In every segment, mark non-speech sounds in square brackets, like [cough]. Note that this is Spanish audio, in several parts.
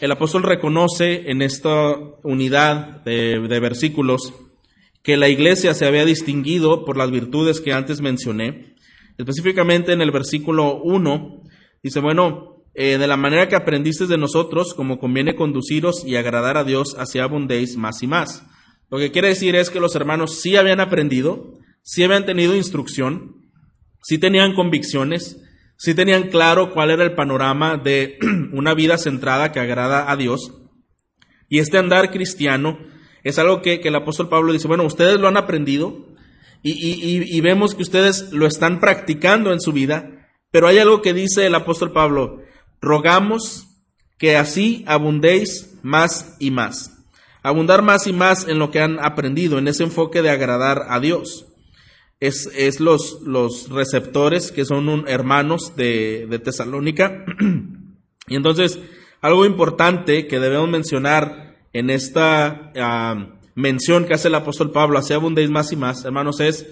el apóstol reconoce en esta unidad de, versículos que la iglesia se había distinguido por las virtudes que antes mencioné. Específicamente en el versículo 1, dice, bueno, eh, de la manera que aprendiste de nosotros, como conviene conduciros y agradar a Dios, así abundéis más y más. Lo que quiere decir es que los hermanos sí habían aprendido, sí habían tenido instrucción, sí tenían convicciones, sí tenían claro cuál era el panorama de una vida centrada que agrada a Dios. Y este andar cristiano es algo que, el apóstol Pablo dice, bueno, ustedes lo han aprendido y, vemos que ustedes lo están practicando en su vida, pero hay algo que dice el apóstol Pablo, rogamos que así abundéis más y más. Abundar más y más en lo que han aprendido, en ese enfoque de agradar a Dios. Es, los, receptores que son hermanos de, de Tesalónica. [clears throat] y entonces, algo importante que debemos mencionar en esta ah, mención que hace el apóstol Pablo, así abundéis más y más, hermanos, es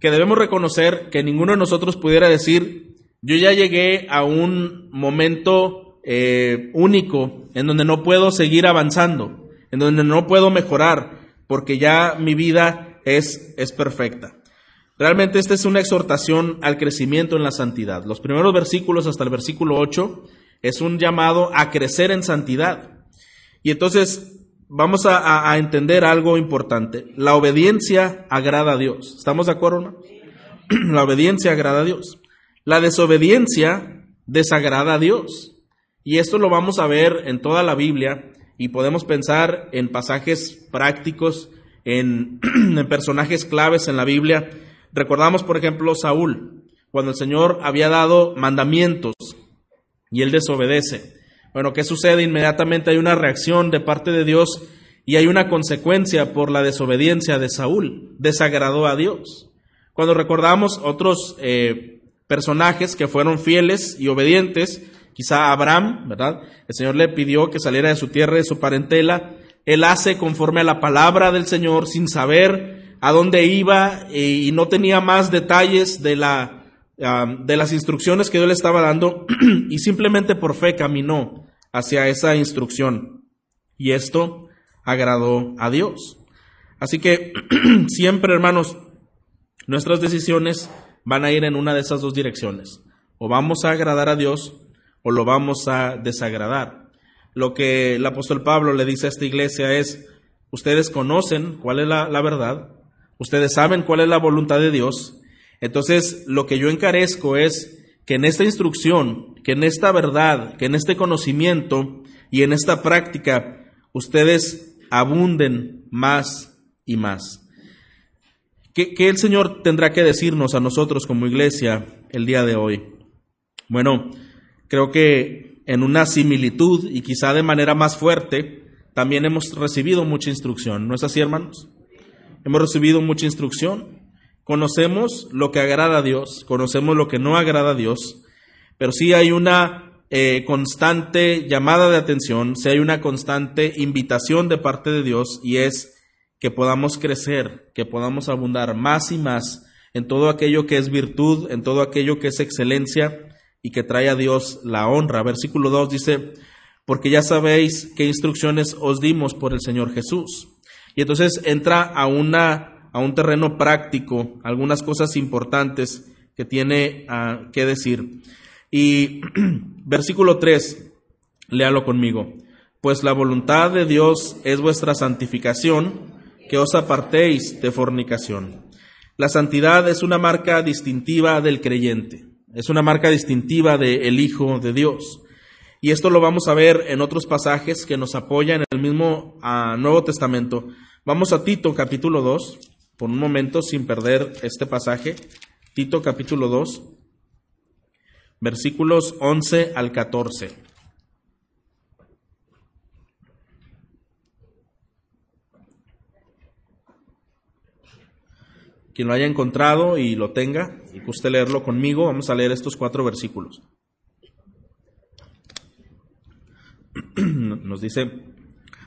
que debemos reconocer que ninguno de nosotros pudiera decir, yo ya llegué a un momento eh, único en donde no puedo seguir avanzando, en donde no puedo mejorar, porque ya mi vida es, es perfecta. Realmente esta es una exhortación al crecimiento en la santidad. Los primeros versículos hasta el versículo 8 es un llamado a crecer en santidad. Y entonces vamos a, entender algo importante. La obediencia agrada a Dios. ¿Estamos de acuerdo, no? [clears throat] La obediencia agrada a Dios. La desobediencia desagrada a Dios. Y esto lo vamos a ver en toda la Biblia y podemos pensar en pasajes prácticos, en, [clears throat] en personajes claves en la Biblia. Recordamos, por ejemplo, Saúl, cuando el Señor había dado mandamientos y él desobedece. Bueno, ¿qué sucede? Inmediatamente hay una reacción de parte de Dios y hay una consecuencia por la desobediencia de Saúl. Desagradó a Dios. Cuando recordamos otros eh, personajes que fueron fieles y obedientes, quizá Abraham, ¿verdad? El Señor le pidió que saliera de su tierra y de su parentela. Él hace conforme a la palabra del Señor sin saber a dónde iba y no tenía más detalles de la de las instrucciones que Dios le estaba dando [clears throat] y simplemente por fe caminó hacia esa instrucción. Y esto agradó a Dios. Así que [clears throat] siempre, hermanos, nuestras decisiones van a ir en una de esas dos direcciones. O vamos a agradar a Dios o lo vamos a desagradar. Lo que el apóstol Pablo le dice a esta iglesia es, ustedes conocen cuál es la, la verdad, ustedes saben cuál es la voluntad de Dios, entonces, lo que yo encarezco es que en esta instrucción, que en esta verdad, que en este conocimiento y en esta práctica, ustedes abunden más y más. ¿Qué, el Señor tendrá que decirnos a nosotros como iglesia el día de hoy? Bueno, creo que en una similitud y quizá de manera más fuerte, también hemos recibido mucha instrucción. ¿No es así, hermanos? Hemos recibido mucha instrucción. Conocemos lo que agrada a Dios, conocemos lo que no agrada a Dios, pero sí hay una eh, constante llamada de atención, sí hay una constante invitación de parte de Dios y es que podamos crecer, que podamos abundar más y más en todo aquello que es virtud, en todo aquello que es excelencia y que trae a Dios la honra. Versículo 2 dice, porque ya sabéis qué instrucciones os dimos por el Señor Jesús. Y entonces entra a una a un terreno práctico algunas cosas importantes que tiene ah, que decir. Y [clears throat] versículo 3, léalo conmigo. Pues la voluntad de Dios es vuestra santificación, que os apartéis de fornicación. La santidad es una marca distintiva del creyente, es una marca distintiva del Hijo de Dios. Y esto lo vamos a ver en otros pasajes que nos apoyan en el mismo ah, Nuevo Testamento. Vamos a Tito capítulo 2 por un momento sin perder este pasaje. Tito capítulo 2, versículos 11 al 14. Quien lo haya encontrado y lo tenga y guste leerlo conmigo, vamos a leer estos cuatro versículos. [clears throat] Nos dice,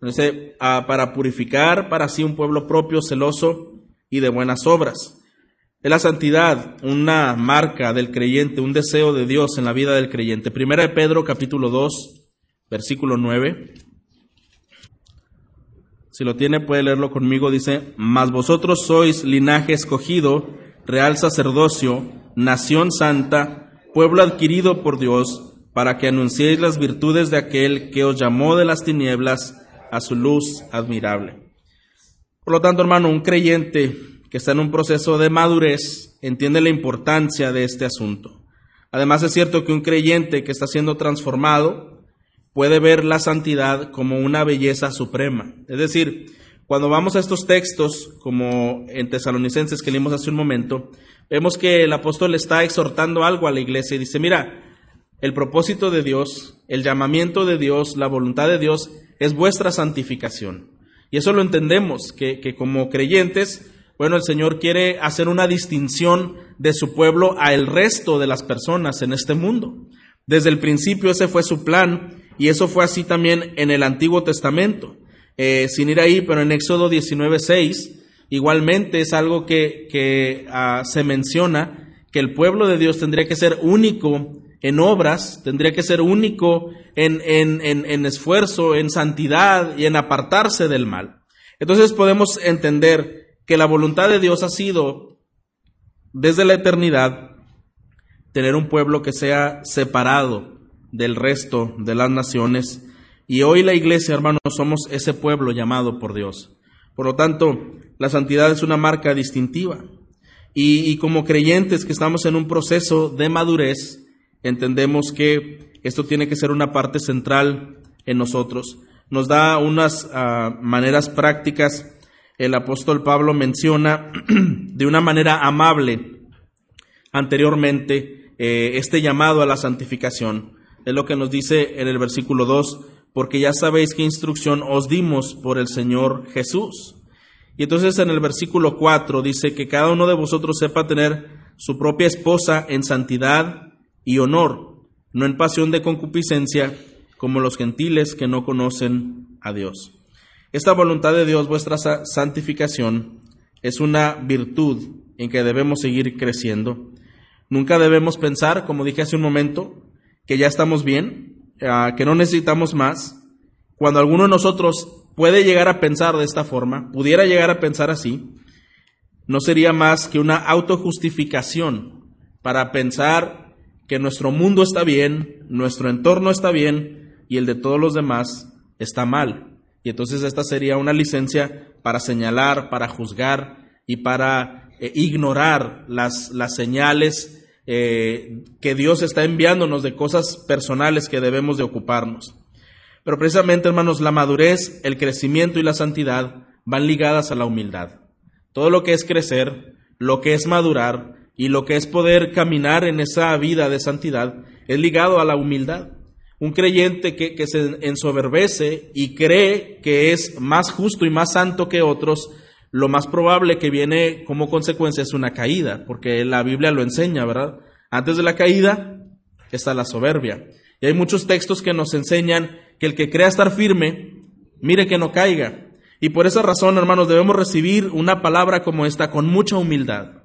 Entonces, ah, para purificar para sí un pueblo propio celoso y de buenas obras. Es la santidad una marca del creyente, un deseo de Dios en la vida del creyente. Primera de Pedro capítulo 2, versículo 9. Si lo tiene puede leerlo conmigo. Dice, mas vosotros sois linaje escogido, real sacerdocio, nación santa, pueblo adquirido por Dios, para que anunciéis las virtudes de aquel que os llamó de las tinieblas a su luz admirable. Por lo tanto, hermano, un creyente que está en un proceso de madurez entiende la importancia de este asunto. Además, es cierto que un creyente que está siendo transformado puede ver la santidad como una belleza suprema. Es decir, cuando vamos a estos textos, como en Tesalonicenses que leímos hace un momento, vemos que el apóstol está exhortando algo a la iglesia y dice, mira, el propósito de Dios, el llamamiento de Dios, la voluntad de Dios es vuestra santificación. Y eso lo entendemos, que, que como creyentes, bueno, el Señor quiere hacer una distinción de su pueblo a el resto de las personas en este mundo. Desde el principio ese fue su plan y eso fue así también en el Antiguo Testamento. Eh, sin ir ahí, pero en Éxodo 19.6, igualmente es algo que, que ah, se menciona, que el pueblo de Dios tendría que ser único en obras, tendría que ser único en, en, en, esfuerzo, en santidad y en apartarse del mal. Entonces podemos entender que la voluntad de Dios ha sido, desde la eternidad, tener un pueblo que sea separado del resto de las naciones. Y hoy la iglesia, hermanos, somos ese pueblo llamado por Dios. Por lo tanto, la santidad es una marca distintiva. Y, y como creyentes que estamos en un proceso de madurez, entendemos que esto tiene que ser una parte central en nosotros. Nos da unas ah, maneras prácticas. El apóstol Pablo menciona [clears throat] de una manera amable anteriormente eh, este llamado a la santificación. Es lo que nos dice en el versículo 2, porque ya sabéis qué instrucción os dimos por el Señor Jesús. Y entonces en el versículo 4 dice que cada uno de vosotros sepa tener su propia esposa en santidad y honor, no en pasión de concupiscencia, como los gentiles que no conocen a Dios. Esta voluntad de Dios, vuestra santificación, es una virtud en que debemos seguir creciendo. Nunca debemos pensar, como dije hace un momento, que ya estamos bien, ah, que no necesitamos más. Cuando alguno de nosotros puede llegar a pensar de esta forma, pudiera llegar a pensar así, no sería más que una autojustificación para pensar que nuestro mundo está bien, nuestro entorno está bien y el de todos los demás está mal. Y entonces esta sería una licencia para señalar, para juzgar y para eh, ignorar las, las señales eh, que Dios está enviándonos de cosas personales que debemos de ocuparnos. Pero precisamente, hermanos, la madurez, el crecimiento y la santidad van ligadas a la humildad. Todo lo que es crecer, lo que es madurar, y lo que es poder caminar en esa vida de santidad es ligado a la humildad. Un creyente que, se ensoberbece y cree que es más justo y más santo que otros, lo más probable que viene como consecuencia es una caída, porque la Biblia lo enseña, ¿verdad? Antes de la caída está la soberbia. Y hay muchos textos que nos enseñan que el que crea estar firme, mire que no caiga. Y por esa razón, hermanos, debemos recibir una palabra como esta con mucha humildad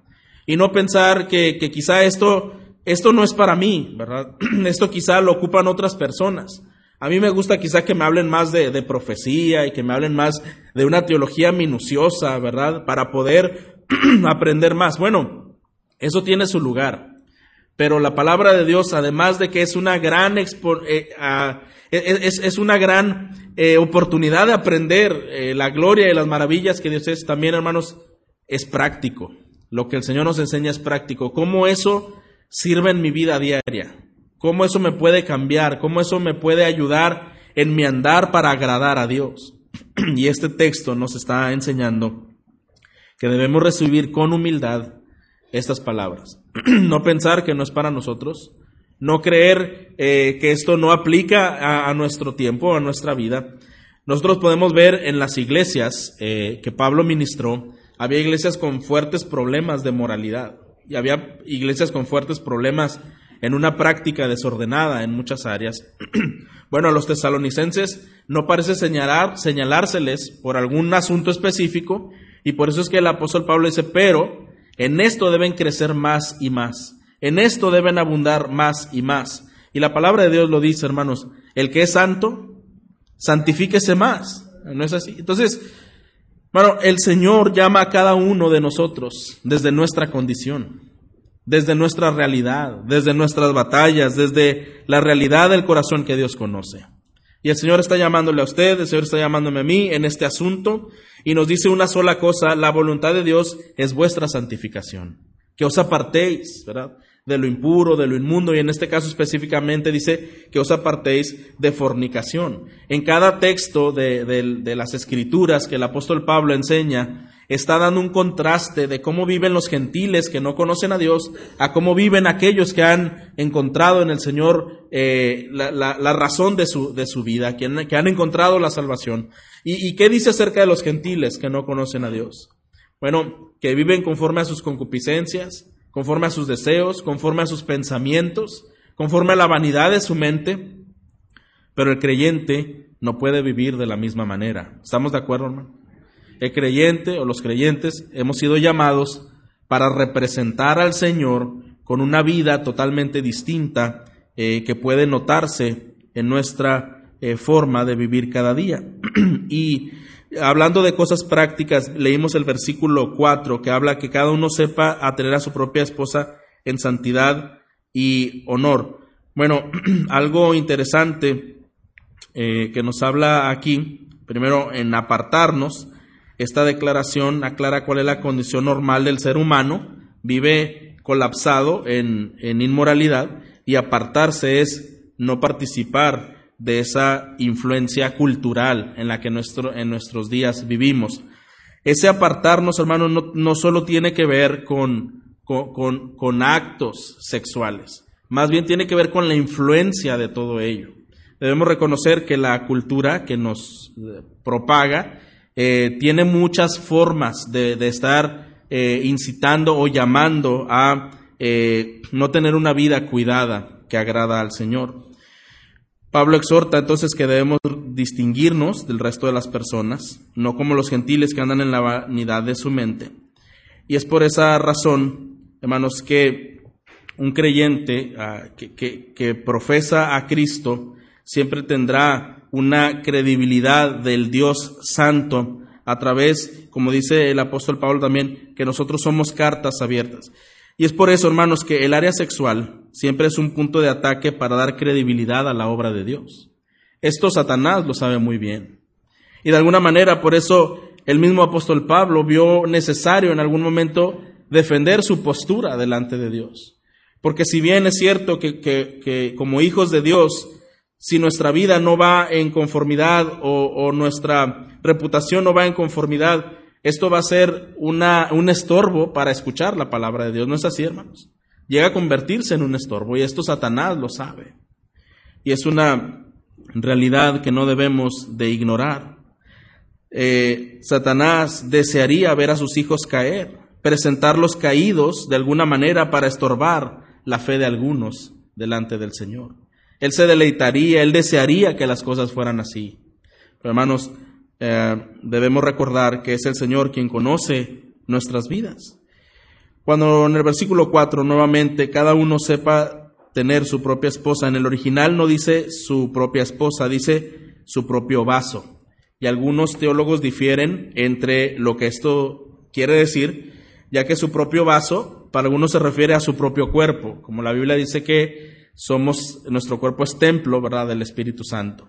y no pensar que, quizá esto, esto no es para mí, ¿verdad? [clears throat] Esto quizá lo ocupan otras personas. A mí me gusta quizá que me hablen más de, de, profecía y que me hablen más de una teología minuciosa, ¿verdad? Para poder [clears throat] aprender más. Bueno, eso tiene su lugar. Pero la palabra de Dios, además de que es una gran, eh, es, es, una gran eh, oportunidad de aprender eh, la gloria y las maravillas que Dios es, también, hermanos, es práctico. Lo que el Señor nos enseña es práctico. ¿Cómo eso sirve en mi vida diaria? ¿Cómo eso me puede cambiar? ¿Cómo eso me puede ayudar en mi andar para agradar a Dios? [clears throat] Y este texto nos está enseñando que debemos recibir con humildad estas palabras. [clears throat] No pensar que no es para nosotros, no creer eh, que esto no aplica a, nuestro tiempo, a nuestra vida. Nosotros podemos ver en las iglesias eh, que Pablo ministró, había iglesias con fuertes problemas de moralidad y había iglesias con fuertes problemas en una práctica desordenada en muchas áreas. [clears throat] bueno, a los tesalonicenses no parece señalar, señalárseles por algún asunto específico y por eso es que el apóstol Pablo dice, pero en esto deben crecer más y más, en esto deben abundar más y más. Y la palabra de Dios lo dice, hermanos, el que es santo, santifíquese más. ¿No es así? Entonces, bueno, el Señor llama a cada uno de nosotros desde nuestra condición, desde nuestra realidad, desde nuestras batallas, desde la realidad del corazón que Dios conoce. Y el Señor está llamándole a usted, el Señor está llamándome a mí en este asunto y nos dice una sola cosa, la voluntad de Dios es vuestra santificación, que os apartéis, ¿verdad? De lo impuro, de lo inmundo, y en este caso específicamente dice que os apartéis de fornicación. En cada texto de, las escrituras que el apóstol Pablo enseña, está dando un contraste de cómo viven los gentiles que no conocen a Dios a cómo viven aquellos que han encontrado en el Señor eh, la, razón de su, de su vida, que han, que han, encontrado la salvación. ¿Y, ¿Y qué dice acerca de los gentiles que no conocen a Dios? Bueno, que viven conforme a sus concupiscencias, conforme a sus deseos, conforme a sus pensamientos, conforme a la vanidad de su mente. Pero el creyente no puede vivir de la misma manera. ¿Estamos de acuerdo, hermano? El creyente o los creyentes hemos sido llamados para representar al Señor con una vida totalmente distinta eh, que puede notarse en nuestra eh, forma de vivir cada día. [clears throat] y hablando de cosas prácticas, leímos el versículo 4 que habla que cada uno sepa atener a su propia esposa en santidad y honor. Bueno, [clears throat] algo interesante eh, que nos habla aquí, primero en apartarnos, esta declaración aclara cuál es la condición normal del ser humano, vive colapsado en, en inmoralidad y apartarse es no participar de esa influencia cultural en la que nuestro, en nuestros días vivimos. Ese apartarnos, hermanos, no, no solo tiene que ver con, con, con, actos sexuales, más bien tiene que ver con la influencia de todo ello. Debemos reconocer que la cultura que nos eh, propaga eh, tiene muchas formas de, de estar eh, incitando o llamando a no tener una vida cuidada que agrada al Señor. Pablo exhorta entonces que debemos distinguirnos del resto de las personas, no como los gentiles que andan en la vanidad de su mente. Y es por esa razón, hermanos, que un creyente ah, que, profesa a Cristo siempre tendrá una credibilidad del Dios Santo a través, como dice el apóstol Pablo también, que nosotros somos cartas abiertas. Y es por eso, hermanos, que el área sexual siempre es un punto de ataque para dar credibilidad a la obra de Dios. Esto Satanás lo sabe muy bien. Y de alguna manera, por eso el mismo apóstol Pablo vio necesario en algún momento defender su postura delante de Dios. Porque si bien es cierto que, que, como hijos de Dios, si nuestra vida no va en conformidad o, o nuestra reputación no va en conformidad esto va a ser una, un estorbo para escuchar la palabra de Dios. ¿No es así, hermanos? Llega a convertirse en un estorbo y esto Satanás lo sabe. Y es una realidad que no debemos de ignorar. Eh, Satanás desearía ver a sus hijos caer, presentarlos caídos de alguna manera para estorbar la fe de algunos delante del Señor. Él se deleitaría, él desearía que las cosas fueran así. Pero hermanos, eh, debemos recordar que es el Señor quien conoce nuestras vidas. Cuando en el versículo 4 nuevamente cada uno sepa tener su propia esposa, en el original no dice su propia esposa, dice su propio vaso. Y algunos teólogos difieren entre lo que esto quiere decir, ya que su propio vaso para algunos se refiere a su propio cuerpo, como la Biblia dice que somos nuestro cuerpo es templo, ¿verdad?, del Espíritu Santo.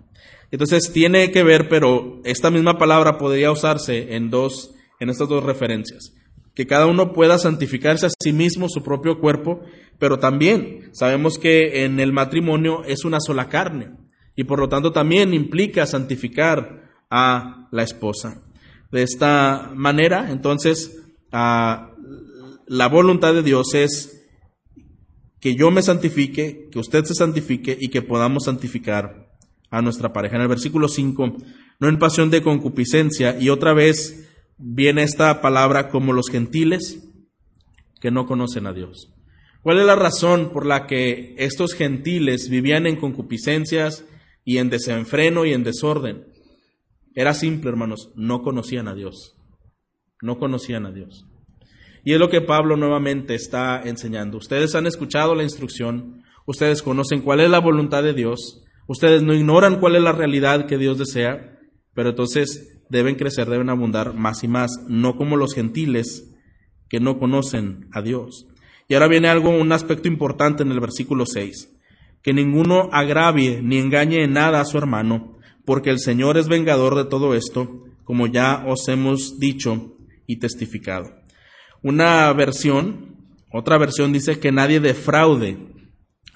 Entonces tiene que ver, pero esta misma palabra podría usarse en dos, en estas dos referencias. Que cada uno pueda santificarse a sí mismo, su propio cuerpo, pero también sabemos que en el matrimonio es una sola carne y por lo tanto también implica santificar a la esposa. De esta manera, entonces, la voluntad de Dios es que yo me santifique, que usted se santifique y que podamos santificar a nuestra pareja. En el versículo 5, no en pasión de concupiscencia, y otra vez viene esta palabra como los gentiles que no conocen a Dios. ¿Cuál es la razón por la que estos gentiles vivían en concupiscencias y en desenfreno y en desorden? Era simple, hermanos, no conocían a Dios. No conocían a Dios. Y es lo que Pablo nuevamente está enseñando. Ustedes han escuchado la instrucción, ustedes conocen cuál es la voluntad de Dios, ustedes no ignoran cuál es la realidad que Dios desea, pero entonces deben crecer, deben abundar más y más, no como los gentiles que no conocen a Dios. Y ahora viene algo, un aspecto importante en el versículo 6, que ninguno agravie ni engañe en nada a su hermano, porque el Señor es vengador de todo esto, como ya os hemos dicho y testificado. Una versión, otra versión dice que nadie defraude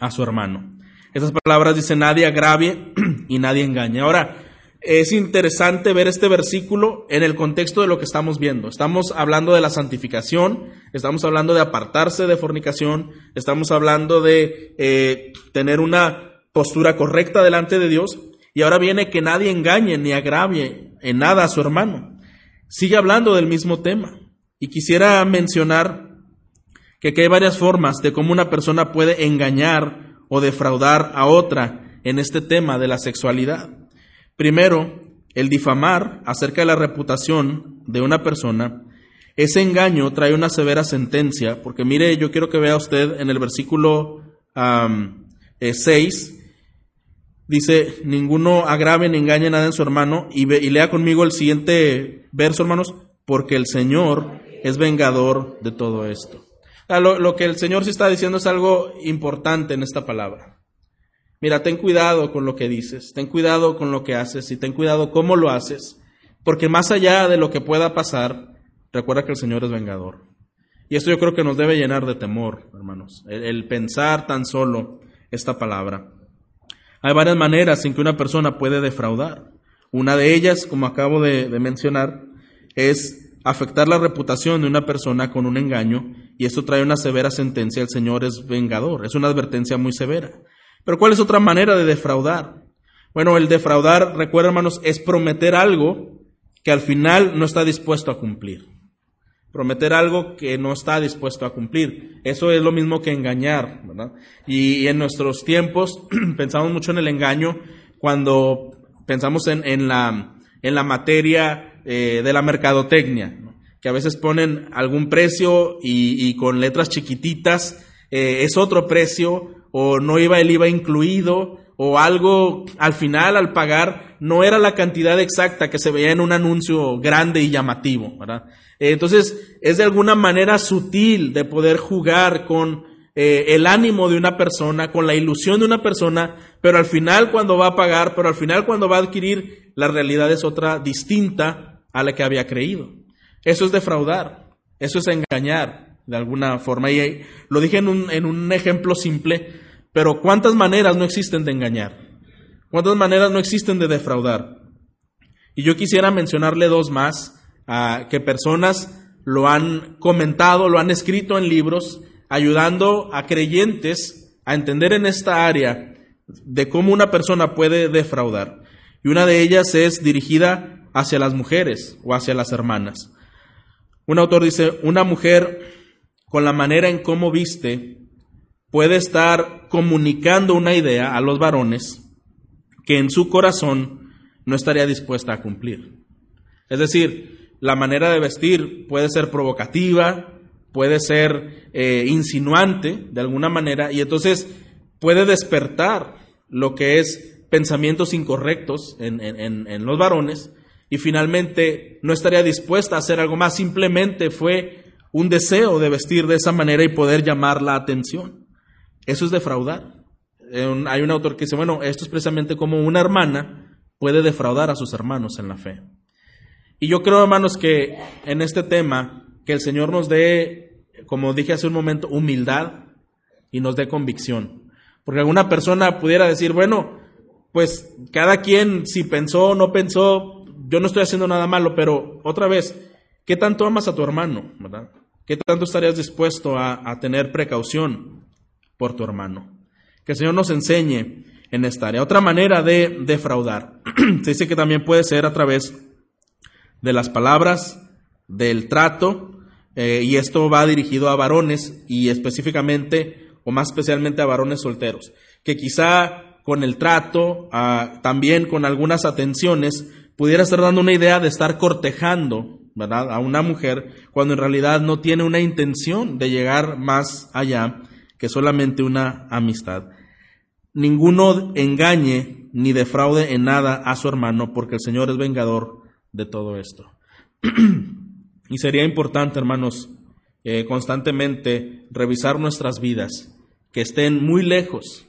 a su hermano. Esas palabras dicen nadie agravie [clears throat] y nadie engañe. Ahora, es interesante ver este versículo en el contexto de lo que estamos viendo. Estamos hablando de la santificación, estamos hablando de apartarse de fornicación, estamos hablando de eh, tener una postura correcta delante de Dios. Y ahora viene que nadie engañe ni agravie en nada a su hermano. Sigue hablando del mismo tema. Y quisiera mencionar que hay varias formas de cómo una persona puede engañar o defraudar a otra en este tema de la sexualidad. Primero, el difamar acerca de la reputación de una persona, ese engaño trae una severa sentencia, porque mire, yo quiero que vea usted en el versículo 6, eh, dice, ninguno agrave ni engañe nada en su hermano, y, y lea conmigo el siguiente verso, hermanos, porque el Señor es vengador de todo esto. Lo, lo que el Señor sí está diciendo es algo importante en esta palabra. Mira, ten cuidado con lo que dices, ten cuidado con lo que haces y ten cuidado cómo lo haces, porque más allá de lo que pueda pasar, recuerda que el Señor es vengador. Y esto yo creo que nos debe llenar de temor, hermanos, el, pensar tan solo esta palabra. Hay varias maneras en que una persona puede defraudar. Una de ellas, como acabo de mencionar, es afectar la reputación de una persona con un engaño y esto trae una severa sentencia. El Señor es vengador. Es una advertencia muy severa. Pero ¿cuál es otra manera de defraudar? Bueno, el defraudar, recuerda hermanos, es prometer algo que al final no está dispuesto a cumplir. Prometer algo que no está dispuesto a cumplir. Eso es lo mismo que engañar, ¿verdad? Y, en nuestros tiempos [clears throat] pensamos mucho en el engaño cuando pensamos en, la, en la materia eh, de la mercadotecnia, que a veces ponen algún precio y, con letras chiquititas eh, es otro precio o no iba el IVA incluido, o algo al final al pagar no era la cantidad exacta que se veía en un anuncio grande y llamativo, ¿verdad? Entonces, es de alguna manera sutil de poder jugar con eh, el ánimo de una persona, con la ilusión de una persona, pero al final cuando va a pagar, pero al final cuando va a adquirir, la realidad es otra distinta a la que había creído. Eso es defraudar, eso es engañar, de alguna forma. Y lo dije en un, en un ejemplo simple, pero ¿cuántas maneras no existen de engañar? ¿Cuántas maneras no existen de defraudar? Y yo quisiera mencionarle dos más, que personas lo han comentado, lo han escrito en libros, ayudando a creyentes a entender en esta área de cómo una persona puede defraudar. Y una de ellas es dirigida hacia las mujeres o hacia las hermanas. Un autor dice, una mujer con la manera en cómo viste, puede estar comunicando una idea a los varones que en su corazón no estaría dispuesta a cumplir. Es decir, la manera de vestir puede ser provocativa, puede ser eh, insinuante de alguna manera, y entonces puede despertar lo que es pensamientos incorrectos en, en los varones, y finalmente no estaría dispuesta a hacer algo más, simplemente fue un deseo de vestir de esa manera y poder llamar la atención. Eso es defraudar. Eh, hay un autor que dice, bueno, esto es precisamente como una hermana puede defraudar a sus hermanos en la fe. Y yo creo, hermanos, que en este tema, que el Señor nos dé, como dije hace un momento, humildad y nos dé convicción. Porque alguna persona pudiera decir, bueno, pues cada quien si pensó o no pensó, yo no estoy haciendo nada malo, pero otra vez, ¿qué tanto amas a tu hermano? ¿verdad? ¿Qué tanto estarías dispuesto a, tener precaución por tu hermano. Que el Señor nos enseñe en esta área. Otra manera de defraudar. [clears throat] Se dice que también puede ser a través de las palabras, del trato, eh, y esto va dirigido a varones y específicamente o más especialmente a varones solteros, que quizá con el trato, también con algunas atenciones, pudiera estar dando una idea de estar cortejando a una mujer cuando en realidad no tiene una intención de llegar más allá que solamente una amistad. Ninguno engañe ni defraude en nada a su hermano, porque el Señor es vengador de todo esto. [clears throat] y sería importante, hermanos, eh, constantemente revisar nuestras vidas, que estén muy lejos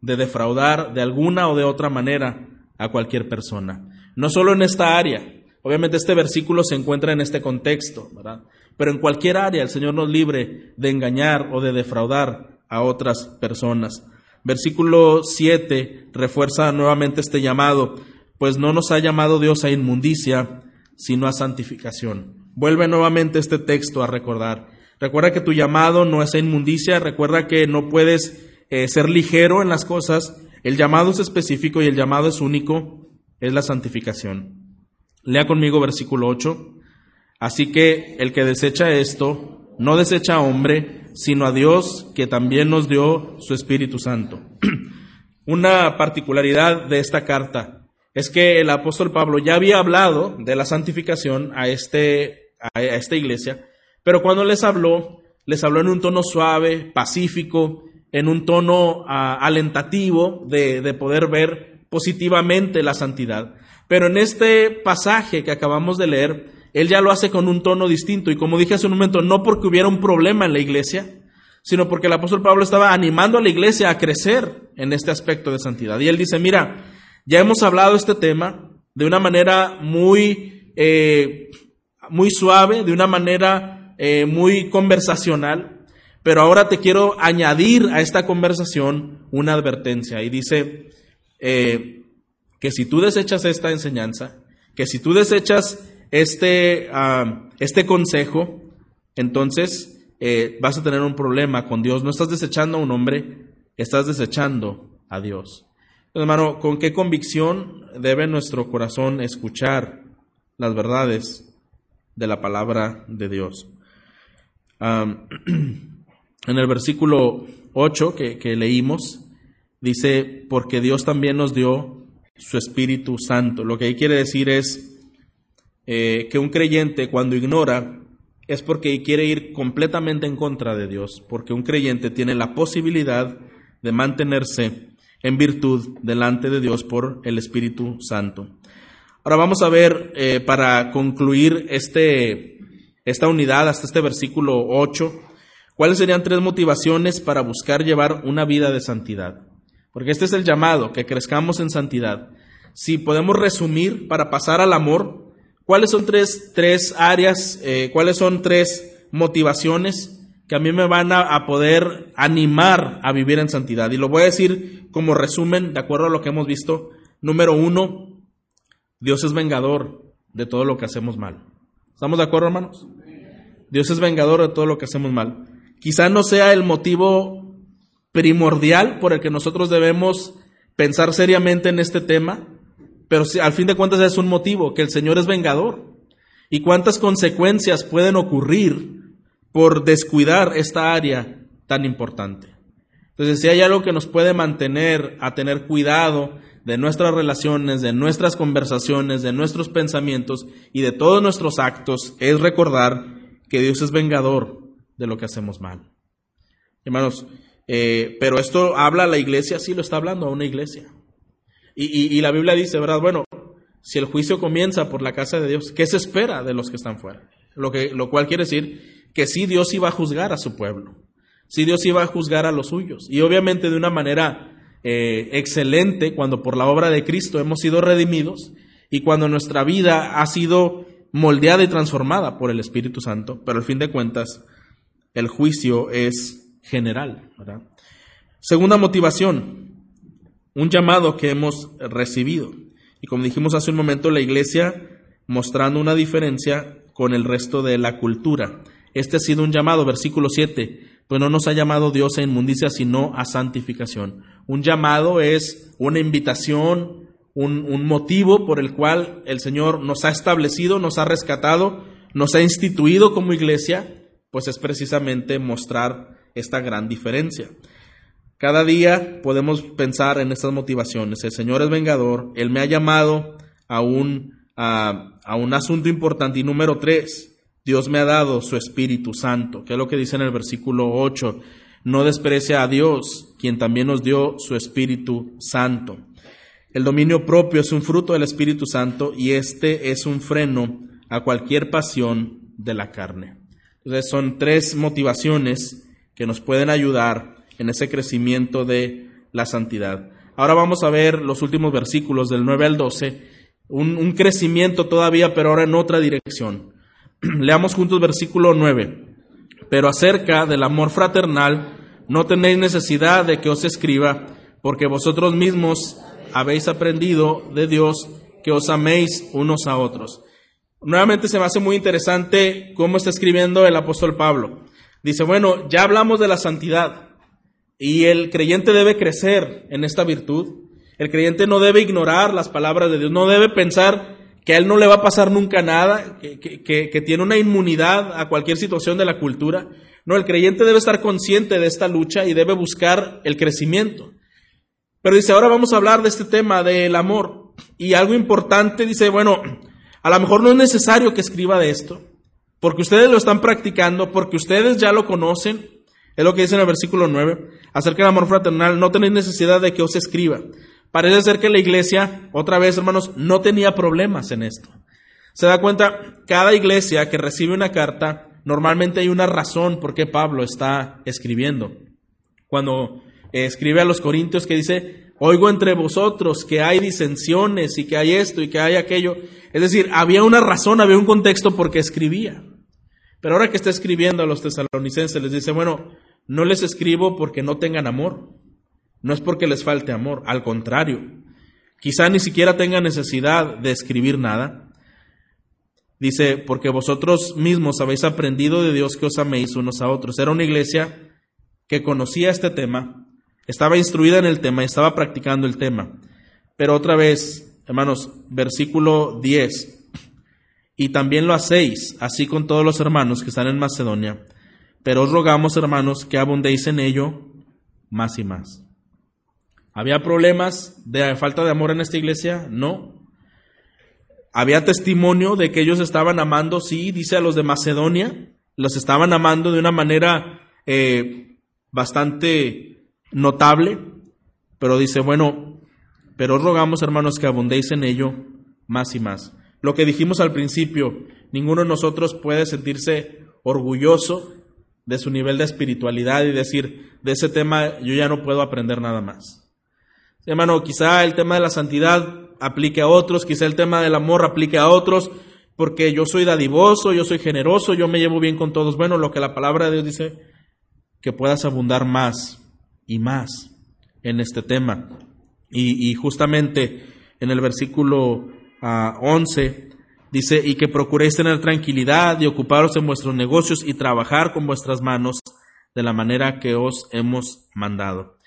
de defraudar de alguna o de otra manera a cualquier persona. No solo en esta área, obviamente este versículo se encuentra en este contexto, ¿verdad? Pero en cualquier área el Señor nos libre de engañar o de defraudar a otras personas. Versículo 7 refuerza nuevamente este llamado, pues no nos ha llamado Dios a inmundicia, sino a santificación. Vuelve nuevamente este texto a recordar. Recuerda que tu llamado no es a inmundicia, recuerda que no puedes eh, ser ligero en las cosas. El llamado es específico y el llamado es único, es la santificación. Lea conmigo versículo 8. Así que el que desecha esto, no desecha a hombre, sino a Dios que también nos dio su Espíritu Santo. [clears throat] Una particularidad de esta carta es que el apóstol Pablo ya había hablado de la santificación a, este, a esta iglesia, pero cuando les habló, les habló en un tono suave, pacífico, en un tono ah, alentativo de, de poder ver positivamente la santidad. Pero en este pasaje que acabamos de leer, él ya lo hace con un tono distinto y como dije hace un momento, no porque hubiera un problema en la iglesia, sino porque el apóstol Pablo estaba animando a la iglesia a crecer en este aspecto de santidad. Y él dice, mira, ya hemos hablado este tema de una manera muy, eh, muy suave, de una manera eh, muy conversacional, pero ahora te quiero añadir a esta conversación una advertencia. Y dice eh, que si tú desechas esta enseñanza, que si tú desechas este, este consejo, entonces eh, vas a tener un problema con Dios. No estás desechando a un hombre, estás desechando a Dios. hermano, ¿con qué convicción debe nuestro corazón escuchar las verdades de la palabra de Dios? [clears throat] en el versículo 8 que, que leímos, dice, porque Dios también nos dio su Espíritu Santo. Lo que ahí quiere decir es, eh, que un creyente cuando ignora es porque quiere ir completamente en contra de Dios, porque un creyente tiene la posibilidad de mantenerse en virtud delante de Dios por el Espíritu Santo. Ahora vamos a ver, eh, para concluir este, esta unidad hasta este versículo 8, cuáles serían tres motivaciones para buscar llevar una vida de santidad. Porque este es el llamado, que crezcamos en santidad. Si podemos resumir, para pasar al amor, ¿Cuáles son tres, tres áreas, eh, cuáles son tres motivaciones que a mí me van a, poder animar a vivir en santidad? Y lo voy a decir como resumen, de acuerdo a lo que hemos visto. Número uno, Dios es vengador de todo lo que hacemos mal. ¿Estamos de acuerdo, hermanos? Dios es vengador de todo lo que hacemos mal. Quizá no sea el motivo primordial por el que nosotros debemos pensar seriamente en este tema, pero al fin de cuentas es un motivo, que el Señor es vengador. ¿Y cuántas consecuencias pueden ocurrir por descuidar esta área tan importante? Entonces, si hay algo que nos puede mantener a tener cuidado de nuestras relaciones, de nuestras conversaciones, de nuestros pensamientos y de todos nuestros actos, es recordar que Dios es vengador de lo que hacemos mal. Hermanos, eh, pero esto habla la iglesia, sí lo está hablando a una iglesia. Y, la Biblia dice, ¿verdad? Bueno, si el juicio comienza por la casa de Dios, ¿qué se espera de los que están fuera? Lo, que, lo cual quiere decir que sí Dios iba a juzgar a su pueblo, sí Dios iba a juzgar a los suyos, y obviamente de una manera eh, excelente cuando por la obra de Cristo hemos sido redimidos y cuando nuestra vida ha sido moldeada y transformada por el Espíritu Santo, pero al fin de cuentas el juicio es general. Segunda motivación, un llamado que hemos recibido. Y como dijimos hace un momento, la iglesia mostrando una diferencia con el resto de la cultura. Este ha sido un llamado, versículo 7, pues no nos ha llamado Dios a inmundicia, sino a santificación. Un llamado es una invitación, un, un, motivo por el cual el Señor nos ha establecido, nos ha rescatado, nos ha instituido como iglesia, pues es precisamente mostrar esta gran diferencia. Cada día podemos pensar en estas motivaciones. El Señor es vengador, Él me ha llamado a un, a, un asunto importante. Y número tres, Dios me ha dado su Espíritu Santo, que es lo que dice en el versículo 8. No desprecia a Dios, quien también nos dio su Espíritu Santo. El dominio propio es un fruto del Espíritu Santo y este es un freno a cualquier pasión de la carne. Entonces son tres motivaciones que nos pueden ayudar en ese crecimiento de la santidad. Ahora vamos a ver los últimos versículos del 9 al 12, un, crecimiento todavía, pero ahora en otra dirección. [clears throat] Leamos juntos versículo 9. Pero acerca del amor fraternal, no tenéis necesidad de que os escriba, porque vosotros mismos habéis aprendido de Dios que os améis unos a otros. Nuevamente se me hace muy interesante cómo está escribiendo el apóstol Pablo. Dice, bueno, ya hablamos de la santidad y el creyente debe crecer en esta virtud. El creyente no debe ignorar las palabras de Dios, no debe pensar que a él no le va a pasar nunca nada, que, que, tiene una inmunidad a cualquier situación de la cultura. No, el creyente debe estar consciente de esta lucha y debe buscar el crecimiento. Pero dice, ahora vamos a hablar de este tema del amor. Y algo importante, dice, bueno, a lo mejor no es necesario que escriba de esto, porque ustedes lo están practicando, porque ustedes ya lo conocen. Es lo que dice en el versículo 9, acerca del amor fraternal, no tenéis necesidad de que os escriba. Parece ser que la iglesia, otra vez hermanos, no tenía problemas en esto. Se da cuenta, cada iglesia que recibe una carta, normalmente hay una razón por qué Pablo está escribiendo. Cuando escribe a los corintios que dice, oigo entre vosotros que hay disensiones y que hay esto y que hay aquello. Es decir, había una razón, había un contexto por qué escribía. Pero ahora que está escribiendo a los tesalonicenses, les dice, bueno, no les escribo porque no tengan amor. No es porque les falte amor, al contrario. Quizá ni siquiera tengan necesidad de escribir nada. Dice, porque vosotros mismos habéis aprendido de Dios que os améis unos a otros. Era una iglesia que conocía este tema, estaba instruida en el tema estaba practicando el tema. Pero otra vez, hermanos, versículo 10. Y también lo hacéis, así con todos los hermanos que están en Macedonia. Pero os rogamos, hermanos, que abundéis en ello más y más. ¿Había problemas de falta de amor en esta iglesia? No. Había testimonio de que ellos estaban amando, sí, dice a los de Macedonia, los estaban amando de una manera eh, bastante notable, pero dice, bueno, pero rogamos hermanos que abundéis en ello más y más. Lo que dijimos al principio, ninguno de nosotros puede sentirse orgulloso de su nivel de espiritualidad y decir, de ese tema yo ya no puedo aprender nada más. Hermano, quizá el tema de la santidad aplique a otros, quizá el tema del amor aplique a otros, porque yo soy dadivoso, yo soy generoso, yo me llevo bien con todos. Bueno, lo que la palabra de Dios dice, que puedas abundar más y más en este tema. Y, justamente en el versículo 11 ah, dice, y que procuréis tener tranquilidad y ocuparos en vuestros negocios y trabajar con vuestras manos de la manera que os hemos mandado.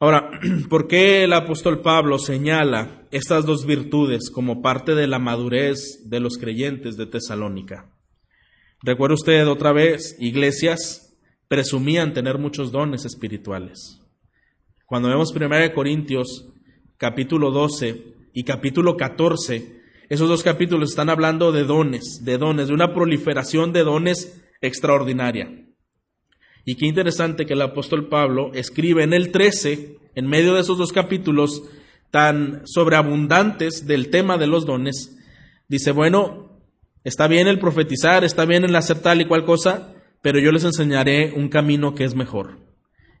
Ahora, [clears throat] ¿por qué el apóstol Pablo señala estas dos virtudes como parte de la madurez de los creyentes de Tesalónica? Recuerda usted otra vez, iglesias presumían tener muchos dones espirituales. Cuando vemos 1 Corintios capítulo 12 y capítulo 14, esos dos capítulos están hablando de dones, de dones, de una proliferación de dones extraordinaria. Y qué interesante que el apóstol Pablo escribe en el 13, en medio de esos dos capítulos tan sobreabundantes del tema de los dones, dice, bueno, está bien el profetizar, está bien el hacer tal y cual cosa, pero yo les enseñaré un camino que es mejor.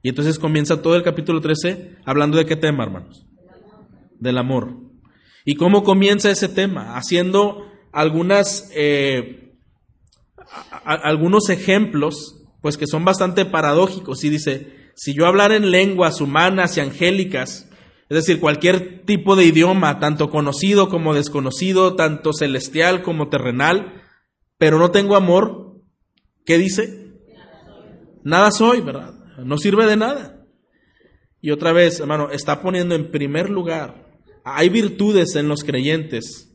Y entonces comienza todo el capítulo 13 hablando de qué tema, hermanos? Del amor. ¿Y cómo comienza ese tema? Haciendo algunas, eh, algunos ejemplos pues que son bastante paradójicos. Y dice, si yo hablara en lenguas humanas y angélicas, es decir, cualquier tipo de idioma, tanto conocido como desconocido, tanto celestial como terrenal, pero no tengo amor, ¿qué dice? nada soy, ¿verdad? No sirve de nada. Y otra vez, hermano, está poniendo en primer lugar, hay virtudes en los creyentes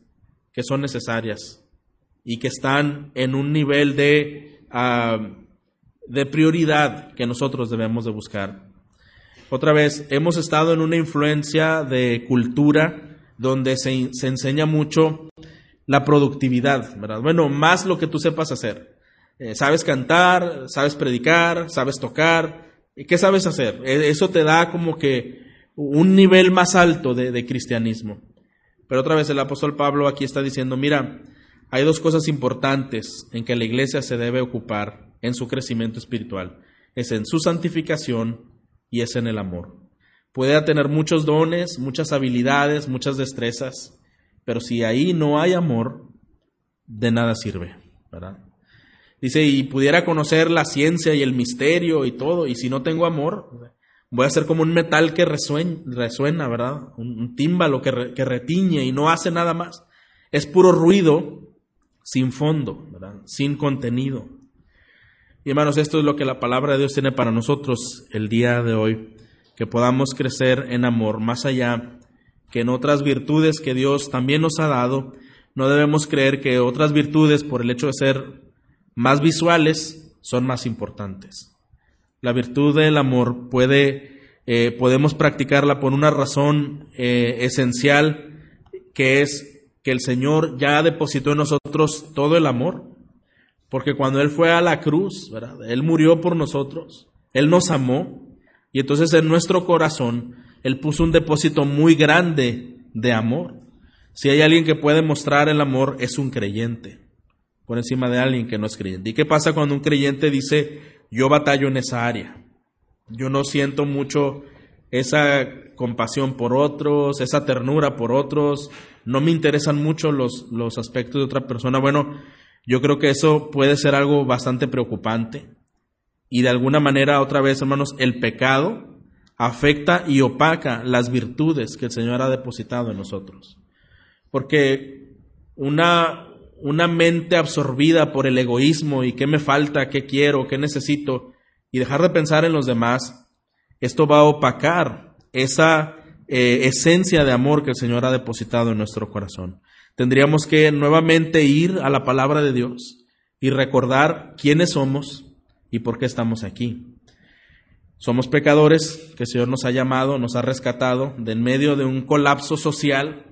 que son necesarias y que están en un nivel de, de prioridad que nosotros debemos de buscar. Otra vez, hemos estado en una influencia de cultura donde se, se enseña mucho la productividad, ¿verdad? Bueno, más lo que tú sepas hacer. Eh, sabes cantar, sabes predicar, sabes tocar. ¿Qué sabes hacer? E, eso te da como que un nivel más alto de, cristianismo. Pero otra vez el apóstol Pablo aquí está diciendo, mira, hay dos cosas importantes en que la iglesia se debe ocupar en su crecimiento espiritual. Es en su santificación y es en el amor. Puede tener muchos dones, muchas habilidades, muchas destrezas, pero si ahí no hay amor, de nada sirve. Dice, y pudiera conocer la ciencia y el misterio y todo, y si no tengo amor, voy a ser como un metal que resuena, ¿verdad? Un, tímbalo que, que, retiñe y no hace nada más. Es puro ruido sin fondo, ¿verdad? Sin contenido. Y hermanos, esto es lo que la palabra de Dios tiene para nosotros el día de hoy, que podamos crecer en amor más allá que en otras virtudes que Dios también nos ha dado. No debemos creer que otras virtudes, por el hecho de ser más visuales son más importantes. La virtud del amor puede, eh, podemos practicarla por una razón eh, esencial, que es que el Señor ya depositó en nosotros todo el amor, porque cuando Él fue a la cruz, Él murió por nosotros, Él nos amó, y entonces en nuestro corazón Él puso un depósito muy grande de amor. Si hay alguien que puede mostrar el amor, es un creyente por encima de alguien que no es creyente. ¿Y qué pasa cuando un creyente dice, yo batallo en esa área? Yo no siento mucho esa compasión por otros, esa ternura por otros, no me interesan mucho los, los aspectos de otra persona. Bueno, yo creo que eso puede ser algo bastante preocupante. Y de alguna manera, otra vez, hermanos, el pecado afecta y opaca las virtudes que el Señor ha depositado en nosotros. Porque una, una mente absorbida por el egoísmo y qué me falta, qué quiero, qué necesito, y dejar de pensar en los demás, esto va a opacar esa eh, esencia de amor que el Señor ha depositado en nuestro corazón. Tendríamos que nuevamente ir a la palabra de Dios y recordar quiénes somos y por qué estamos aquí. Somos pecadores que el Señor nos ha llamado, nos ha rescatado de en medio de un colapso social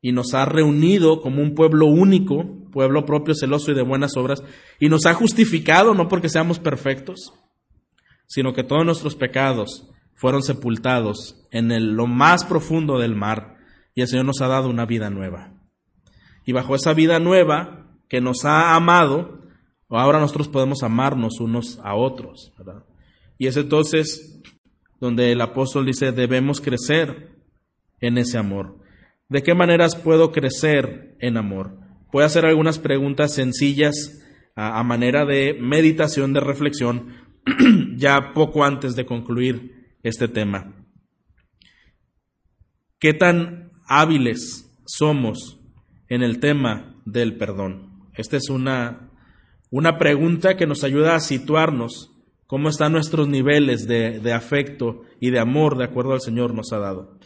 y nos ha reunido como un pueblo único, pueblo propio, celoso y de buenas obras, y nos ha justificado no porque seamos perfectos, sino que todos nuestros pecados fueron sepultados en lo más profundo del mar, y el Señor nos ha dado una vida nueva. Y bajo esa vida nueva que nos ha amado, ahora nosotros podemos amarnos unos a otros. Y es entonces donde el apóstol dice, debemos crecer en ese amor. ¿De qué maneras puedo crecer en amor? Voy a hacer algunas preguntas sencillas a, manera de meditación, de reflexión, [clears throat] ya poco antes de concluir este tema. ¿Qué tan hábiles somos en el tema del perdón? Esta es una, una pregunta que nos ayuda a situarnos cómo están nuestros niveles de, de afecto y de amor de acuerdo al Señor nos ha dado.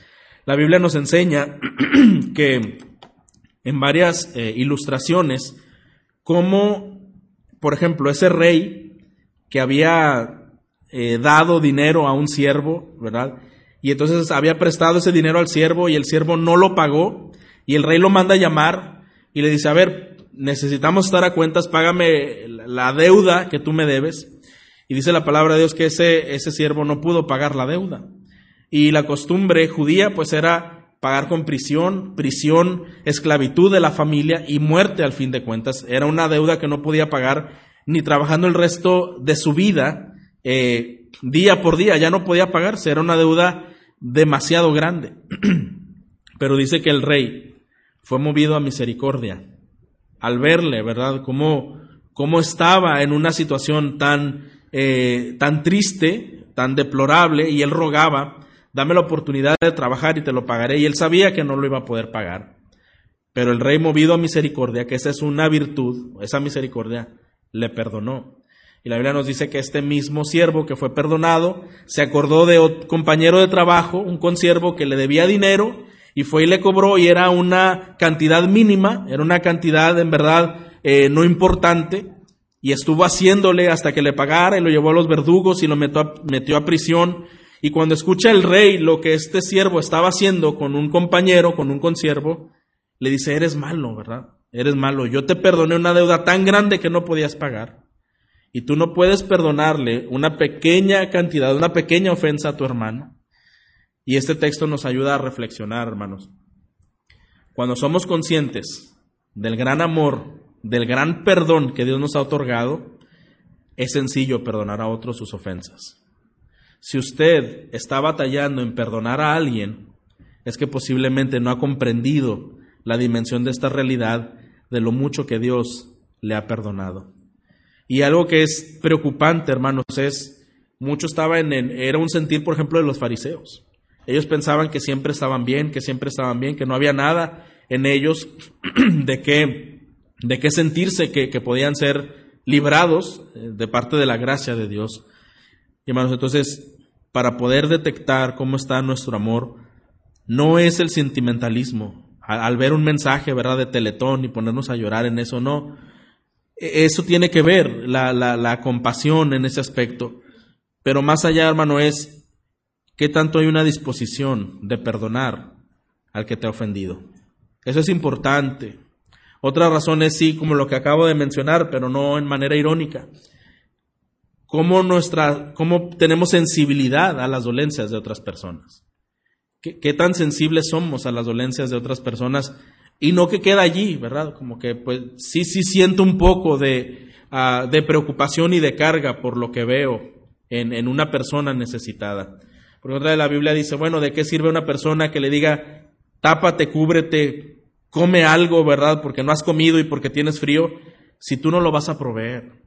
La Biblia nos enseña [clears throat] que en varias eh, ilustraciones, como, por ejemplo, ese rey que había eh, dado dinero a un siervo, ¿verdad? Y entonces había prestado ese dinero al siervo y el siervo no lo pagó y el rey lo manda a llamar y le dice, a ver, necesitamos estar a cuentas, págame la deuda que tú me debes. Y dice la palabra de Dios que ese, ese siervo no pudo pagar la deuda. Y la costumbre judía pues era pagar con prisión, prisión, esclavitud de la familia y muerte al fin de cuentas. Era una deuda que no podía pagar ni trabajando el resto de su vida, eh, día por día, ya no podía pagarse, era una deuda demasiado grande. [clears throat] Pero dice que el rey fue movido a misericordia al verle, ¿verdad? Cómo, cómo estaba en una situación tan, eh, tan triste, tan deplorable, y él rogaba dame la oportunidad de trabajar y te lo pagaré. Y él sabía que no lo iba a poder pagar. Pero el rey movido a misericordia, que esa es una virtud, esa misericordia, le perdonó. Y la Biblia nos dice que este mismo siervo que fue perdonado se acordó de un compañero de trabajo, un consiervo que le debía dinero y fue y le cobró y era una cantidad mínima, era una cantidad en verdad eh, no importante y estuvo haciéndole hasta que le pagara y lo llevó a los verdugos y lo metió a, metió a prisión. Y cuando escucha el rey lo que este siervo estaba haciendo con un compañero, con un consiervo, le dice, eres malo, ¿verdad? Eres malo. Yo te perdoné una deuda tan grande que no podías pagar. Y tú no puedes perdonarle una pequeña cantidad, una pequeña ofensa a tu hermano. Y este texto nos ayuda a reflexionar, hermanos. Cuando somos conscientes del gran amor, del gran perdón que Dios nos ha otorgado, es sencillo perdonar a otros sus ofensas. Si usted está batallando en perdonar a alguien, es que posiblemente no ha comprendido la dimensión de esta realidad de lo mucho que Dios le ha perdonado. Y algo que es preocupante, hermanos, es, mucho estaba en, era un sentir, por ejemplo, de los fariseos. Ellos pensaban que siempre estaban bien, que siempre estaban bien, que no había nada en ellos [clears throat] de qué, de sentirse, que, que podían ser librados eh, de parte de la gracia de Dios. Hermanos, entonces, para poder detectar cómo está nuestro amor, no es el sentimentalismo. Al, ver un mensaje, ¿verdad?, de Teletón y ponernos a llorar en eso, no e-, eso tiene que ver, la, la, la compasión en ese aspecto. Pero más allá, hermano, es qué tanto hay una disposición de perdonar al que te ha ofendido. Eso es importante. Otra razón es sí, como lo que acabo de mencionar, pero no en manera irónica. Cómo, nuestra, cómo tenemos sensibilidad a las dolencias de otras personas. ¿Qué, ¿Qué, tan sensibles somos a las dolencias de otras personas y no que queda allí, ¿verdad? Como que pues sí, sí siento un poco de, uh, de preocupación y de carga por lo que veo en, en una persona necesitada. Por otra de la Biblia dice, bueno, ¿de qué sirve una persona que le diga, tápate, cúbrete, come algo, ¿verdad? Porque no has comido y porque tienes frío, si tú no lo vas a proveer.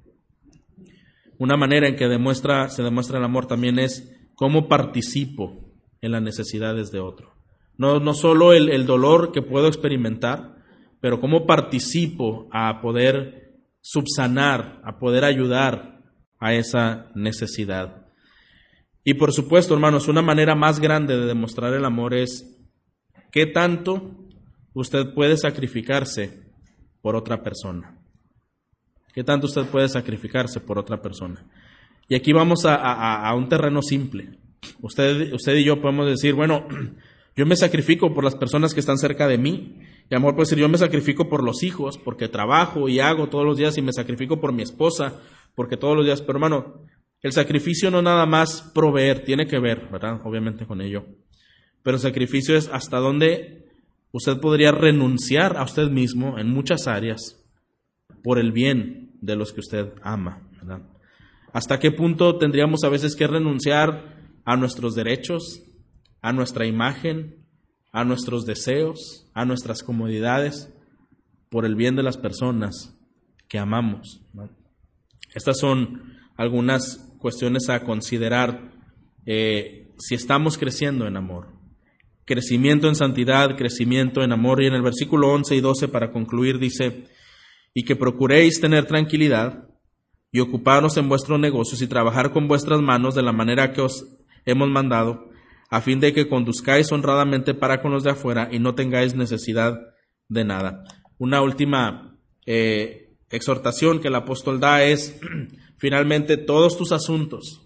Una manera en que demuestra, se demuestra el amor también es cómo participo en las necesidades de otro. No, no solo el, el dolor que puedo experimentar, pero cómo participo a poder subsanar, a poder ayudar a esa necesidad. Y por supuesto, hermanos, una manera más grande de demostrar el amor es qué tanto usted puede sacrificarse por otra persona. ¿Qué tanto usted puede sacrificarse por otra persona? Y aquí vamos a, a, a un terreno simple. Usted, usted y yo podemos decir, bueno, [clears throat] yo me sacrifico por las personas que están cerca de mí. Y amor puede decir, yo me sacrifico por los hijos, porque trabajo y hago todos los días y me sacrifico por mi esposa, porque todos los días, pero hermano, el sacrificio no nada más proveer, tiene que ver, ¿verdad? Obviamente con ello. Pero el sacrificio es hasta dónde usted podría renunciar a usted mismo en muchas áreas por el bien de los que usted ama. ¿Hasta qué punto tendríamos a veces que renunciar a nuestros derechos, a nuestra imagen, a nuestros deseos, a nuestras comodidades, por el bien de las personas que amamos. Estas son algunas cuestiones a considerar eh, si estamos creciendo en amor. Crecimiento en santidad, crecimiento en amor. Y en el versículo 11 y 12, para concluir, dice, y que procuréis tener tranquilidad y ocuparos en vuestros negocios y trabajar con vuestras manos de la manera que os hemos mandado, a fin de que conduzcáis honradamente para con los de afuera y no tengáis necesidad de nada. Una última eh, exhortación que el apóstol da es, [clears throat] finalmente, todos tus asuntos,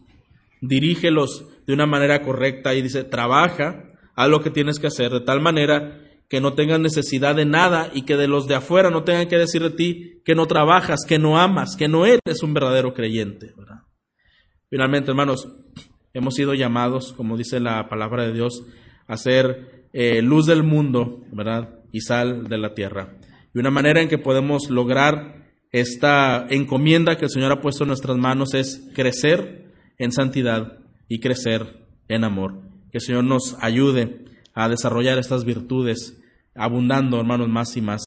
dirígelos de una manera correcta y dice, trabaja, haz lo que tienes que hacer de tal manera que no tengas necesidad de nada y que de los de afuera no tengan que decir de ti que no trabajas, que no amas, que no eres un verdadero creyente. ¿verdad? Finalmente, hermanos, hemos sido llamados, como dice la palabra de Dios, a ser eh, luz del mundo, ¿verdad? Y sal de la tierra. Y una manera en que podemos lograr esta encomienda que el Señor ha puesto en nuestras manos es crecer en santidad y crecer en amor. Que el Señor nos ayude a desarrollar estas virtudes, abundando, hermanos, más y más.